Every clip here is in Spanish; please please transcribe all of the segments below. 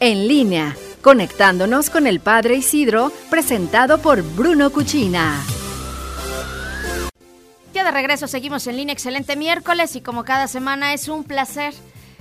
en línea, conectándonos con el Padre Isidro, presentado por Bruno Cuchina. Ya de regreso seguimos en línea, excelente miércoles y como cada semana es un placer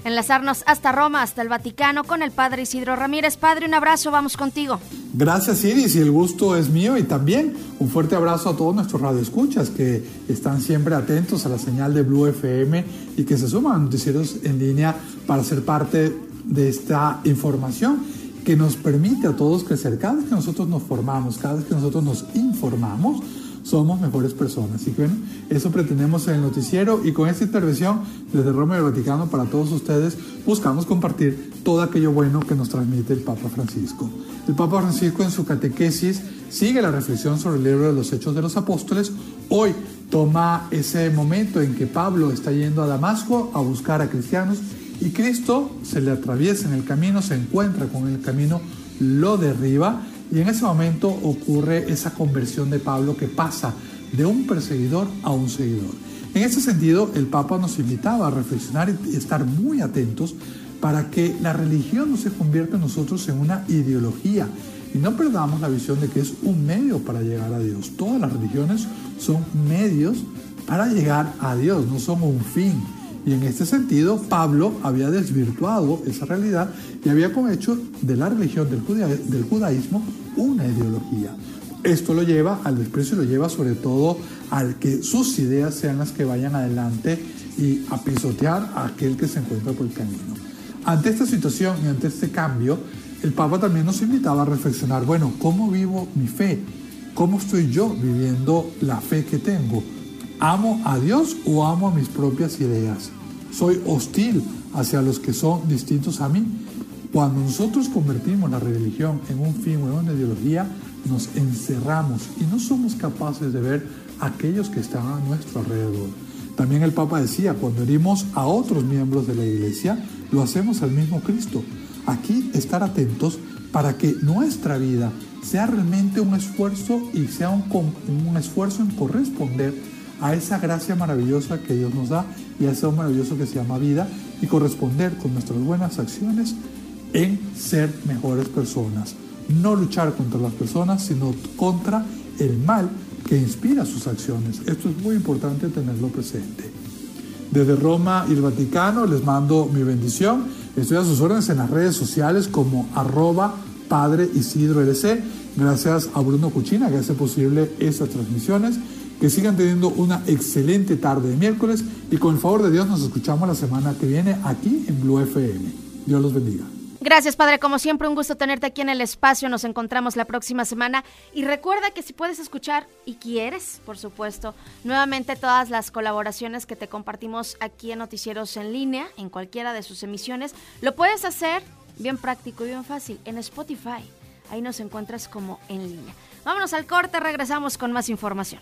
enlazarnos hasta Roma, hasta el Vaticano con el Padre Isidro Ramírez. Padre, un abrazo, vamos contigo. Gracias Iris y el gusto es mío y también un fuerte abrazo a todos nuestros radioescuchas que están siempre atentos a la señal de Blue FM y que se suman a noticieros en línea para ser parte de esta información que nos permite a todos crecer. Cada vez que nosotros nos formamos, cada vez que nosotros nos informamos, somos mejores personas. Y bueno, eso pretendemos en el noticiero y con esta intervención desde Roma y el Vaticano para todos ustedes buscamos compartir todo aquello bueno que nos transmite el Papa Francisco. El Papa Francisco en su catequesis sigue la reflexión sobre el libro de los Hechos de los Apóstoles. Hoy toma ese momento en que Pablo está yendo a Damasco a buscar a cristianos y Cristo se le atraviesa en el camino, se encuentra con el camino, lo derriba y en ese momento ocurre esa conversión de Pablo que pasa de un perseguidor a un seguidor. En ese sentido, el Papa nos invitaba a reflexionar y estar muy atentos para que la religión no se convierta en nosotros en una ideología y no perdamos la visión de que es un medio para llegar a Dios. Todas las religiones son medios para llegar a Dios, no son un fin. Y en este sentido, Pablo había desvirtuado esa realidad y había hecho de la religión del, judaísmo una ideología. Esto lo lleva al desprecio lo lleva sobre todo al que sus ideas sean las que vayan adelante y a pisotear a aquel que se encuentra por el camino. Ante esta situación y ante este cambio, el Papa también nos invitaba a reflexionar, bueno, ¿cómo vivo mi fe? ¿Cómo estoy yo viviendo la fe que tengo? ¿Amo a Dios o amo a mis propias ideas? ¿Soy hostil hacia los que son distintos a mí? Cuando nosotros convertimos la religión en un fin o en una ideología, nos encerramos y no somos capaces de ver a aquellos que están a nuestro alrededor. También el Papa decía, cuando herimos a otros miembros de la iglesia, lo hacemos al mismo Cristo. Aquí estar atentos para que nuestra vida sea realmente un esfuerzo y sea un, un esfuerzo en corresponder a esa gracia maravillosa que Dios nos da y a ese don maravilloso que se llama vida y corresponder con nuestras buenas acciones en ser mejores personas. No luchar contra las personas, sino contra el mal que inspira sus acciones. Esto es muy importante tenerlo presente. Desde Roma y el Vaticano les mando mi bendición. Estoy a sus órdenes en las redes sociales como arroba Padre Isidro LC. Gracias a Bruno Cuchina que hace posible estas transmisiones. Que sigan teniendo una excelente tarde de miércoles y con el favor de Dios nos escuchamos la semana que viene aquí en Blue FM. Dios los bendiga. Gracias, Padre. Como siempre, un gusto tenerte aquí en el espacio. Nos encontramos la próxima semana. Y recuerda que si puedes escuchar y quieres, por supuesto, nuevamente todas las colaboraciones que te compartimos aquí en Noticieros en línea, en cualquiera de sus emisiones, lo puedes hacer bien práctico y bien fácil en Spotify. Ahí nos encuentras como en línea. Vámonos al corte, regresamos con más información.